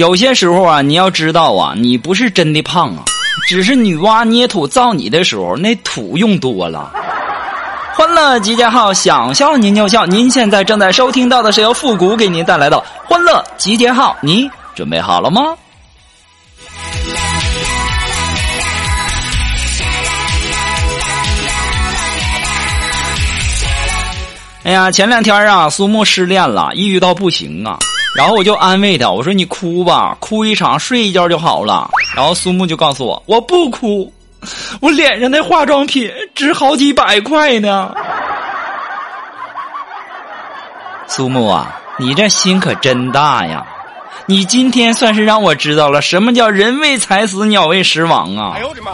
有些时候啊，你要知道啊，你不是真的胖啊，只是女娲捏土造你的时候那土用多了。欢乐集结号，想笑您就笑。您现在正在收听到的是由复古给您带来的欢乐集结号，你准备好了吗？哎呀，前两天啊，苏木失恋了，抑郁到不行啊。然后我就安慰他，我说你哭吧，哭一场睡一觉就好了。然后苏木就告诉我，我不哭，我脸上的化妆品值好几百块呢。苏木啊，你这心可真大呀！你今天算是让我知道了什么叫人为财死，鸟为食亡啊！哎呦我的妈！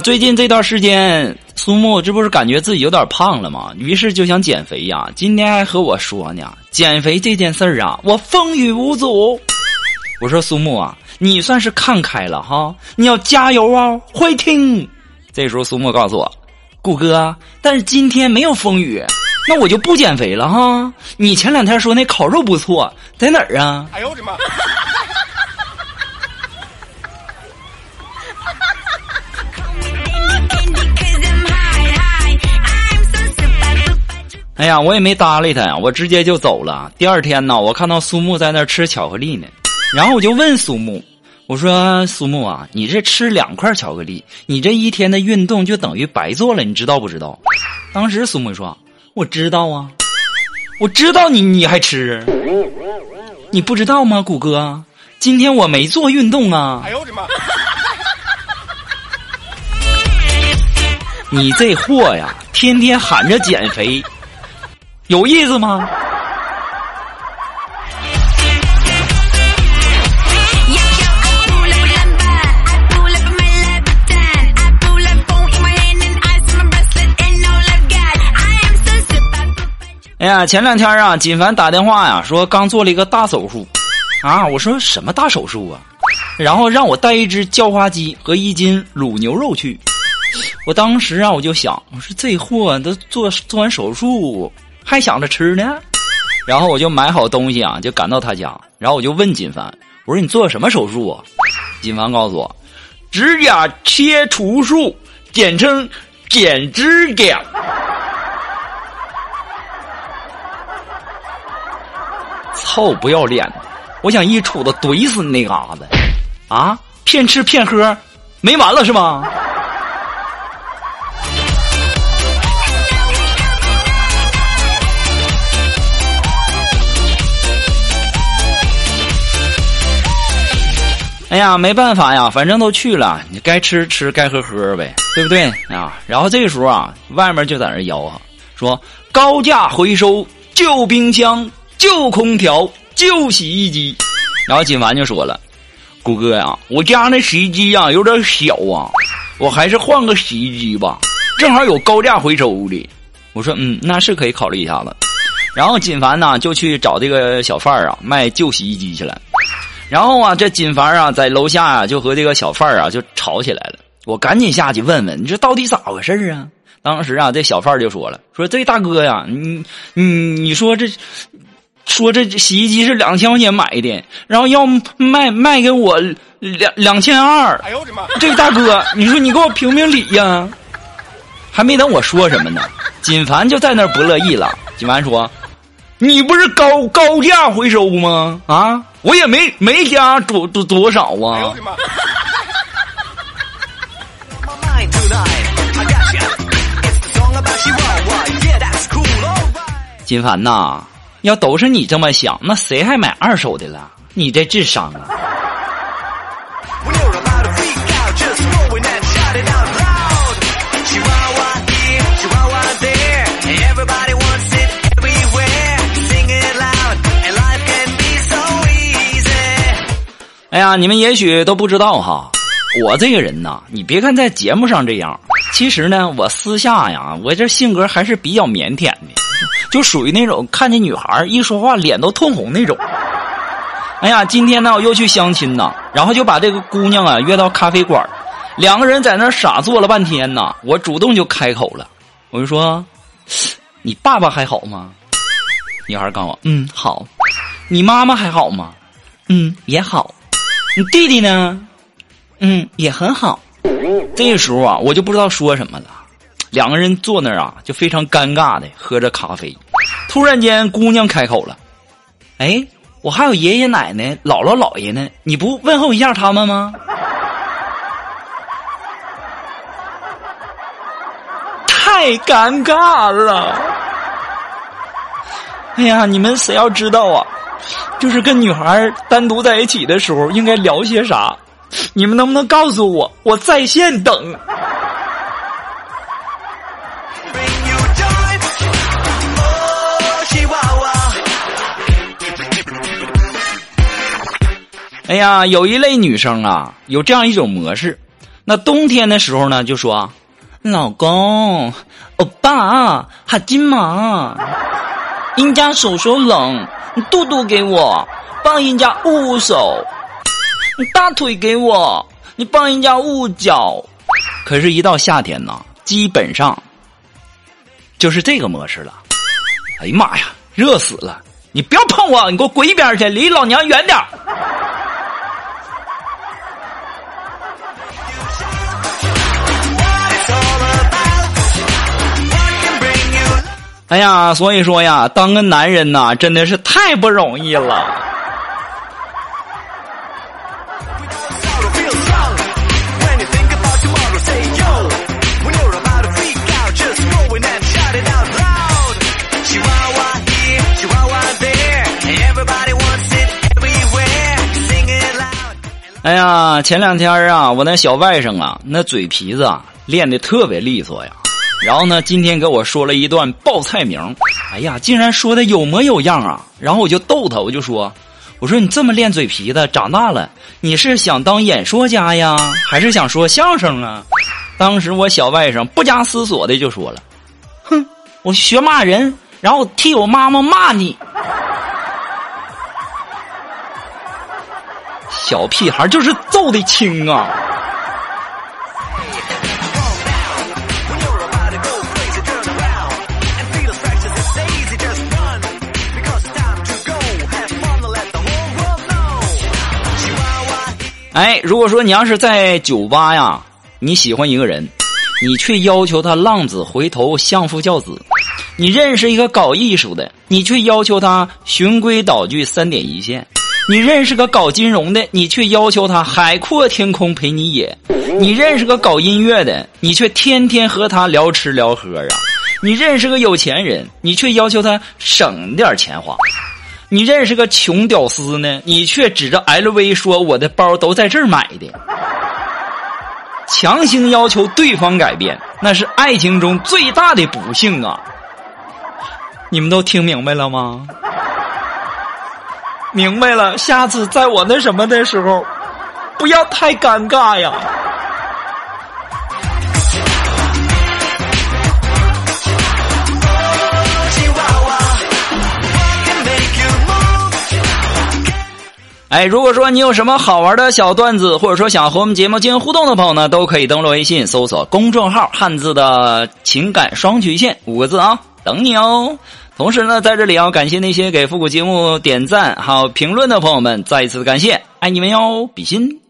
最近这段时间，苏木这不是感觉自己有点胖了吗？于是就想减肥呀。今天还和我说呢，减肥这件事儿啊，我风雨无阻。我说苏木啊，你算是看开了哈，你要加油啊，会听。这时候苏木告诉我，谷哥，但是今天没有风雨，那我就不减肥了哈。你前两天说那烤肉不错，在哪儿啊？哎呦我的妈！哎呀，我也没搭理他呀，我直接就走了。第二天呢，我看到苏木在那吃巧克力呢，然后我就问苏木：“我说苏木啊，你这吃两块巧克力，你这一天的运动就等于白做了，你知道不知道？”当时苏木说：“我知道啊，我知道你你还吃，你不知道吗，谷哥？今天我没做运动啊。”哎呦我的妈！你这货呀，天天喊着减肥。有意思吗？哎呀，前两天啊，锦凡打电话呀，说刚做了一个大手术，啊，我说什么大手术啊？然后让我带一只叫花鸡和一斤卤牛肉去。我当时啊，我就想，我说这货都做做完手术。还想着吃呢，然后我就买好东西啊，就赶到他家，然后我就问金凡：“我说你做什么手术啊？”金凡告诉我：“指甲切除术，简称剪指甲。”臭不要脸的！我想一杵子怼死你那嘎子！啊，骗吃骗喝，没完了是吗？呀，没办法呀，反正都去了，你该吃吃，该喝喝呗，对不对啊？然后这个时候啊，外面就在那吆喝，说高价回收旧冰箱、旧空调、旧洗衣机。然后锦凡就说了：“谷哥呀，我家那洗衣机呀有点小啊，我还是换个洗衣机吧，正好有高价回收的。”我说：“嗯，那是可以考虑一下子。”然后锦凡呢就去找这个小贩啊卖旧洗衣机去了。然后啊，这锦凡啊，在楼下啊，就和这个小贩啊就吵起来了。我赶紧下去问问，你这到底咋回事啊？当时啊，这小贩就说了：“说这大哥呀，你你你说这，说这洗衣机是两千块钱买的，然后要卖卖给我两两千二。哎呦我的妈！这大哥，你说你给我评评理呀？还没等我说什么呢，锦凡就在那儿不乐意了。锦凡说。”你不是高高价回收吗？啊，我也没没加多多多少啊！金凡呐，要都是你这么想，那谁还买二手的了？你这智商啊！呀，你们也许都不知道哈，我这个人呐，你别看在节目上这样，其实呢，我私下呀，我这性格还是比较腼腆的，就属于那种看见女孩一说话脸都通红那种。哎呀，今天呢我又去相亲呐，然后就把这个姑娘啊约到咖啡馆，两个人在那傻坐了半天呐，我主动就开口了，我就说：“你爸爸还好吗？”女孩告诉我：“嗯，好。”你妈妈还好吗？嗯，也好。你弟弟呢？嗯，也很好。这时候啊，我就不知道说什么了。两个人坐那儿啊，就非常尴尬的喝着咖啡。突然间，姑娘开口了：“哎，我还有爷爷奶奶、姥姥姥爷呢，你不问候一下他们吗？” 太尴尬了！哎呀，你们谁要知道啊？就是跟女孩单独在一起的时候应该聊些啥？你们能不能告诉我？我在线等。哎呀，有一类女生啊，有这样一种模式。那冬天的时候呢，就说：“老公，欧巴，哈金嘛，人家手手冷。”你肚肚给我，帮人家捂手；你大腿给我，你帮人家捂脚。可是，一到夏天呢，基本上就是这个模式了。哎呀妈呀，热死了！你不要碰我，你给我滚一边去，离老娘远点哎呀，所以说呀，当个男人呐，真的是太不容易了。哎呀，前两天啊，我那小外甥啊，那嘴皮子啊，练的特别利索呀。然后呢，今天给我说了一段报菜名，哎呀，竟然说的有模有样啊！然后我就逗他，我就说：“我说你这么练嘴皮子，长大了你是想当演说家呀，还是想说相声啊？”当时我小外甥不加思索的就说了：“哼，我学骂人，然后替我妈妈骂你。”小屁孩就是揍的轻啊！哎，如果说你要是在酒吧呀，你喜欢一个人，你却要求他浪子回头、相夫教子；你认识一个搞艺术的，你却要求他循规蹈矩、三点一线；你认识个搞金融的，你却要求他海阔天空陪你野；你认识个搞音乐的，你却天天和他聊吃聊喝啊；你认识个有钱人，你却要求他省点钱花。你认识个穷屌丝呢，你却指着 LV 说我的包都在这儿买的，强行要求对方改变，那是爱情中最大的不幸啊！你们都听明白了吗？明白了，下次在我那什么的时候，不要太尴尬呀。哎，如果说你有什么好玩的小段子，或者说想和我们节目进行互动的朋友呢，都可以登录微信搜索公众号“汉字的情感双曲线”五个字啊，等你哦。同时呢，在这里要感谢那些给复古节目点赞还有评论的朋友们，再一次感谢，爱你们哟，比心。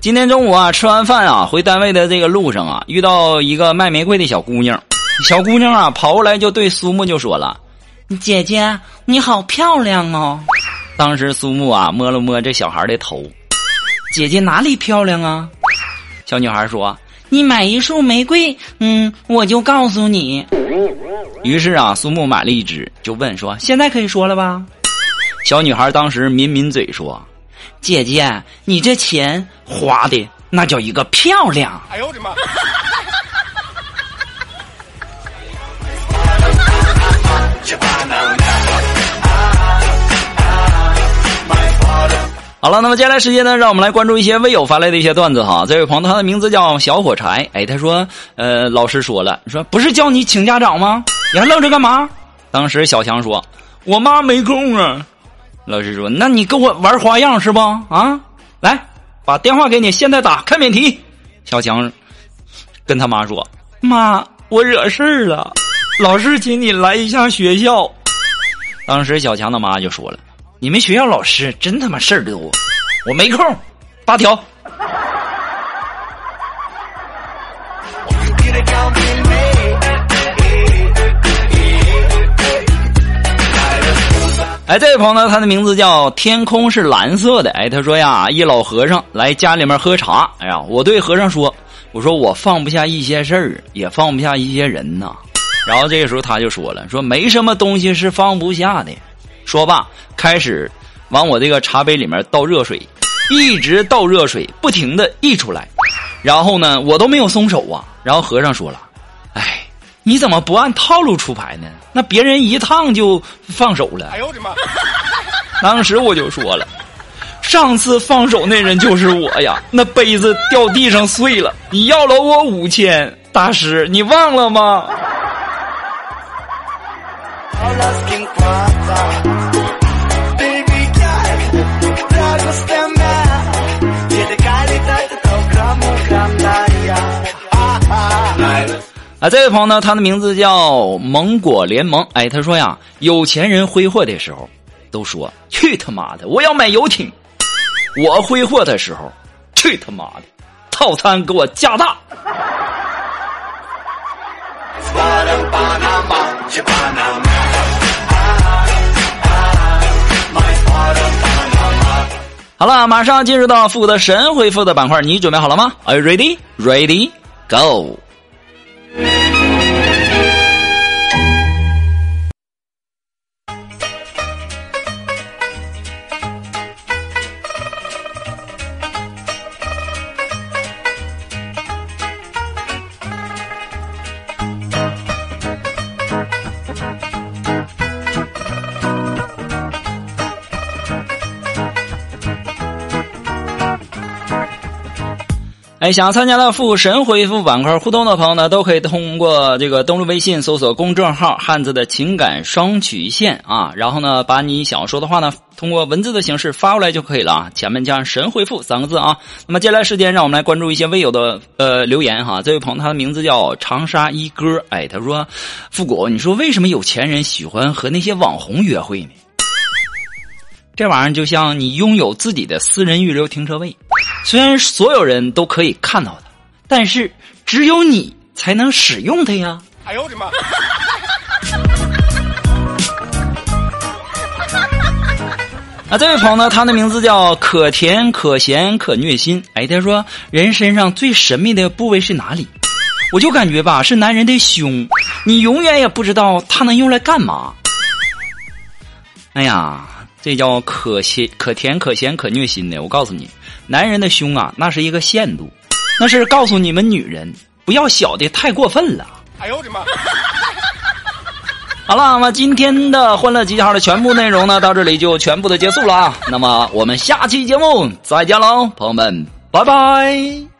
今天中午啊，吃完饭啊，回单位的这个路上啊，遇到一个卖玫瑰的小姑娘。小姑娘啊，跑过来就对苏木就说了：“姐姐，你好漂亮哦！” 当时苏木啊，摸了摸这小孩的头：“姐姐哪里漂亮啊？”小女孩说：“你买一束玫瑰，嗯，我就告诉你。”于是啊，苏木买了一支，就问说：“现在可以说了吧？”小女孩当时抿抿嘴说：“姐姐，你这钱花的那叫一个漂亮。”哎呦我的妈！好了，那么接下来时间呢，让我们来关注一些微友发来的一些段子哈。这位朋友，他的名字叫小火柴，哎，他说，呃，老师说了，说不是叫你请家长吗？你还愣着干嘛？当时小强说，我妈没空啊。老师说，那你跟我玩花样是不？啊，来，把电话给你，现在打开免提。小强跟他妈说，妈，我惹事儿了，老师请你来一下学校。当时小强的妈就说了。你们学校老师真他妈事儿多，我没空，八条。哎，这位朋友呢，他的名字叫天空是蓝色的。哎，他说呀，一老和尚来家里面喝茶。哎呀，我对和尚说，我说我放不下一些事儿，也放不下一些人呐。然后这个时候他就说了，说没什么东西是放不下的。说罢，开始往我这个茶杯里面倒热水，一直倒热水，不停的溢出来。然后呢，我都没有松手啊。然后和尚说了：“，你怎么不按套路出牌呢？那别人一趟就放手了。”哎呦我的妈！当时我就说了：“上次放手那人就是我呀，那杯子掉地上碎了，你要了我五千，大师你忘了吗？”这位朋友呢，他的名字叫芒果联盟。哎，他说呀，有钱人挥霍的时候，都说去他妈的，我要买游艇；我挥霍的时候，去他妈的，套餐给我加大。好了，马上进入到复古的神回复的板块，你准备好了吗？Are you ready? Ready? Go! Yeah. 哎，想参加到复神回复板块互动的朋友呢，都可以通过这个登录微信搜索公众号“汉字的情感双曲线”啊，然后呢，把你想要说的话呢，通过文字的形式发过来就可以了啊，前面加上“神回复”三个字啊。那么接下来时间，让我们来关注一些微友的呃留言哈。这位朋友他的名字叫长沙一哥，哎，他说：“复古，你说为什么有钱人喜欢和那些网红约会呢？这玩意儿就像你拥有自己的私人预留停车位。”虽然所有人都可以看到它，但是只有你才能使用它呀！哎呦我的妈！啊，这位朋友呢，他的名字叫可甜可咸可虐心。哎，他说人身上最神秘的部位是哪里？我就感觉吧，是男人的胸，你永远也不知道它能用来干嘛。哎呀，这叫可咸可甜可咸可虐心的。我告诉你。男人的胸啊，那是一个限度，那是告诉你们女人不要小的太过分了。哎呦我的妈！好了，那么今天的欢乐集结号的全部内容呢，到这里就全部的结束了啊。那么我们下期节目再见喽，朋友们，拜拜。